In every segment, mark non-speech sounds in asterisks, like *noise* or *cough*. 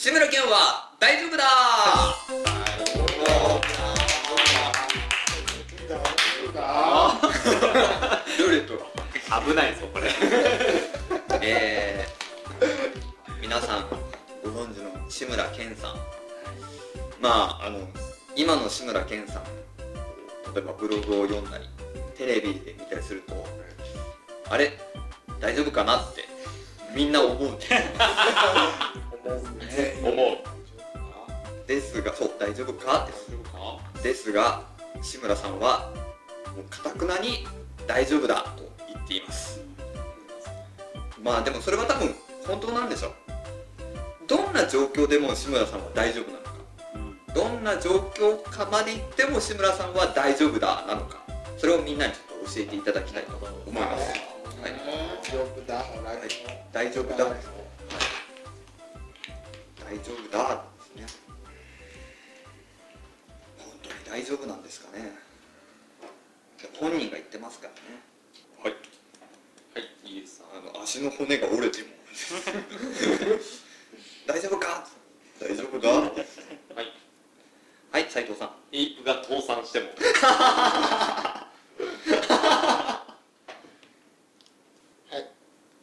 志村けんは大丈夫だ。ルーレット危ないぞこれ。*laughs* えー、皆さんご存知の志村けんさん。まああの今の志村けんさん例えばブログを読んだりテレビで見たりするとあれ？大丈夫かなってみんな思う *laughs* 思う。ですがそう大丈夫か？ってですが志村さんはもうかたくなに大丈夫だと言っています。まあでもそれは多分本当なんでしょう。どんな状況でも志村さんは大丈夫なのか。どんな状況かまで行っても志村さんは大丈夫だなのか。それをみんなにちょっと教えていただきたいと思います、はい。大丈夫だ。はい、大丈夫だ、はい、大丈夫だですね。本当に大丈夫なんですかね。本人が言ってますからね。はい。はいいいです。あの足の骨が折れても。大丈夫か？大丈夫か？*laughs* はい。はい斉藤さん。エイプが倒産しても *laughs* はい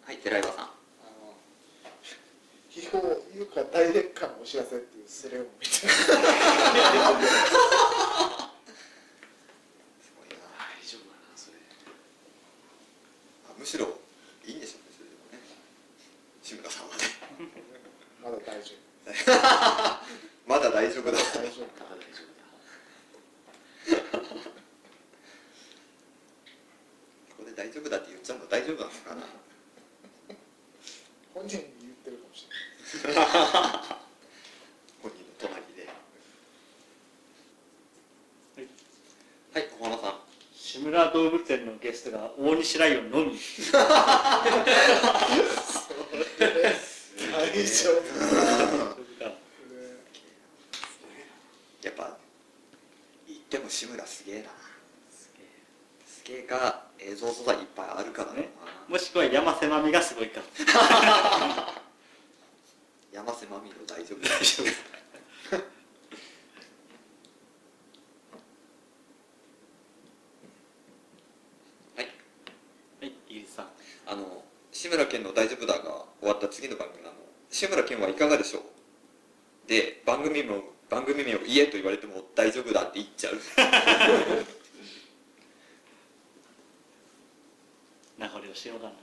はい寺岩さんあの秘宝いうか大劣化のお知らせっていうスレを見てすごいな大丈夫かなそれあむしろいいんでしょうねそれでもね志村さんはねまだ大丈まだ大丈夫。だ夫大丈夫。か大丈ここで大丈夫。だって言っちゃうの大丈夫なのかな。本人に言ってるかもしれない *laughs* 本人の隣ではい。小浜さん。志村動物園のゲストが大西ライオンのみ。大丈夫やっぱ言っても志村すげえなすげえか映像素材いっぱいあるからねもしくは山瀬まみがすごいか山瀬まみの大丈夫大丈夫はいはいイギリスさんあの志村けんの「大丈夫だ」が終わった次の番組なの。志村けんはいかがでしょう？で番組名番組名を言えと言われても大丈夫だって言っちゃう。*laughs* 名残をしようかな。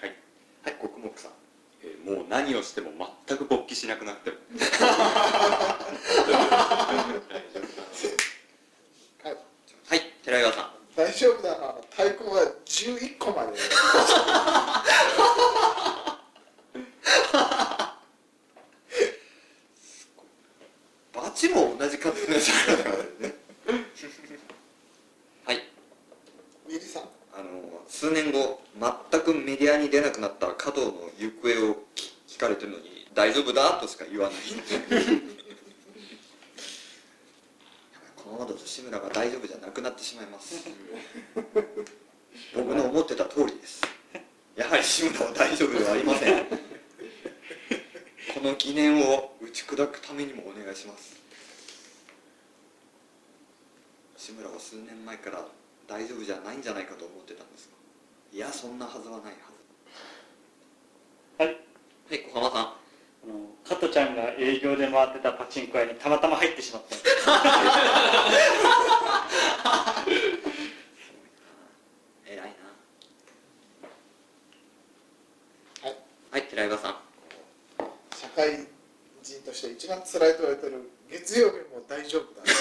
はい。はい国木さん。えーもう何をしても全く勃起しなくなってもはい。はい寺岩さん。大丈夫だな。太鼓が11個まで。バチも同じ数のやつ。だからねはいミリさんあの数年後全くメディアに出なくなった加藤の行方を聞聞かれてるのに大丈夫だとしか言わない。このままだと志村が大丈夫じゃなくなってしまいます。僕の思ってた通りです。やはり志村は大丈夫ではありません。この疑念を打ち砕くためにもお願いします。志村は数年前から大丈夫じゃないんじゃないかと思ってたんですがいやそんなはずはないははいずはい小浜さん。あの加トちゃんが営業で回ってたパチンコ屋にたまたま入ってしまった *laughs* 偉いな。はい。はい寺岩さん。社会人として一番辛いと言われてる月曜日も大丈夫だ。*laughs*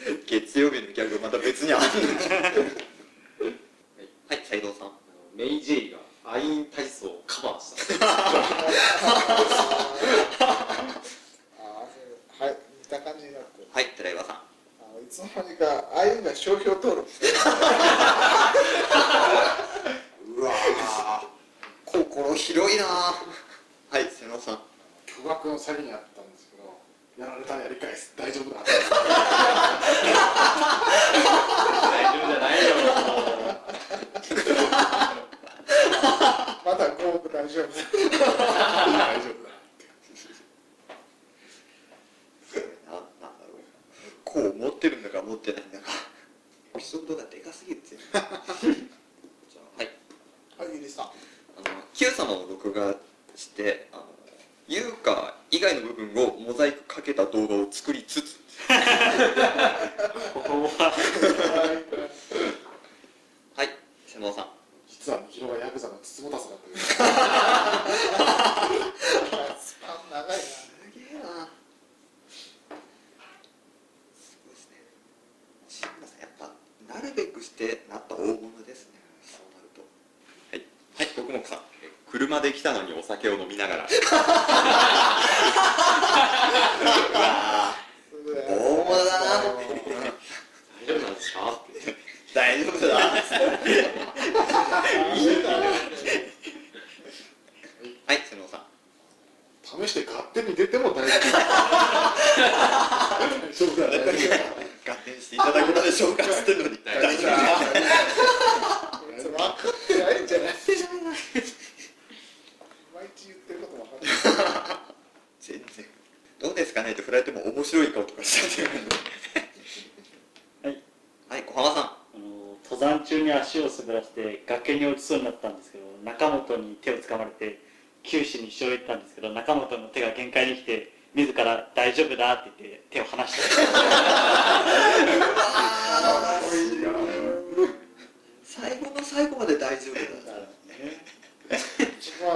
*laughs* 月曜日のギャグまた別にある。んだメイ・ジェイがアイン体操をカバーした。*laughs* はい似た感じになってるはい寺岩さん。あのいつの間にかああいうのが商標登録 *laughs* うわ心広いな。はい瀬野さん。巨額の詐欺にあったんですけどやられたらやり返す。大丈夫だ。*laughs* 大丈夫じゃないよ。まだ5億大丈夫だ大丈夫。だななんだろう。こう思ってるんだか思ってないんだかエピソードがでかすぎるぜじゃあはい。はいゆりさんあの Q 様を録画してあの優香以外の部分をモザイクかけた動画を作りつつ。ここははい。瀬能さん実はみひろがヤクザの筒本さだったスパン長いな。すげえな。すごいですね。志村さんやっぱなるべくしてなった大物ですね。そうなると。はい、はい、僕もか車で来たのにお酒を飲みながら。*laughs* 大物だな。大丈夫なんですか？大丈夫だはい瀬能さん試して勝手に出ても大丈夫大丈夫だ大丈夫だ合点していただけたでしょうかつってんのに大丈夫だそれ分かってない。んじゃない。い。まい。ち言ってること分かんない。全然どうですかねって振られても面白い。顔とかしちゃってるはい。はい。小浜さんあの登山中に足を滑らせて崖に落ちそうになったんですけど中本に手を掴まれて九死に一生を得たんですけど中本の手が限界に来て自ら「大丈夫だ」って言って手を離して。最後の最後まで大丈夫だ。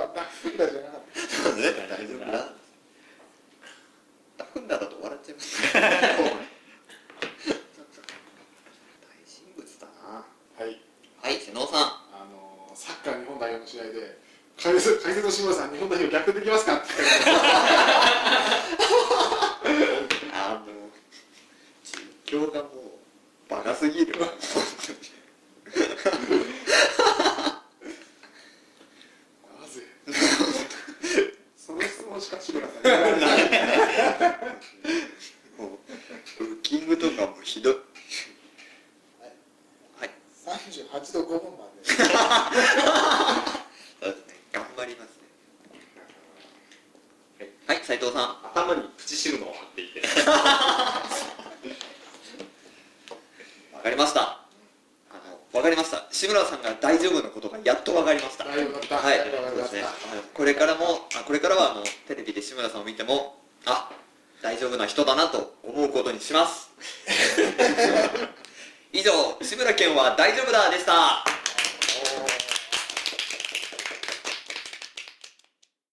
ったそうね大丈夫だダフンダだと笑っちゃいます大人物だなはいはい瀬能さんあのサッカー日本代表の試合で解の志村さん日本代表逆転できますかってあもう実況がもうバカすぎる *laughs* なぜ？*laughs* *laughs* その質問しか志村さんに言わないもうブッキングとかもひどいはい38度5分までそうですね頑張りますねはい斉藤さん。頭にプチシルノを貼っていて。*laughs* わかりました。あのわかりました。志村さんが大丈夫なことがやっとわかりました。はい。そうですね。これからもあこれからはあのテレビで志村さんを見てもあ大丈夫な人だなと思うことにします。*laughs* 以上志村けんは大丈夫だでした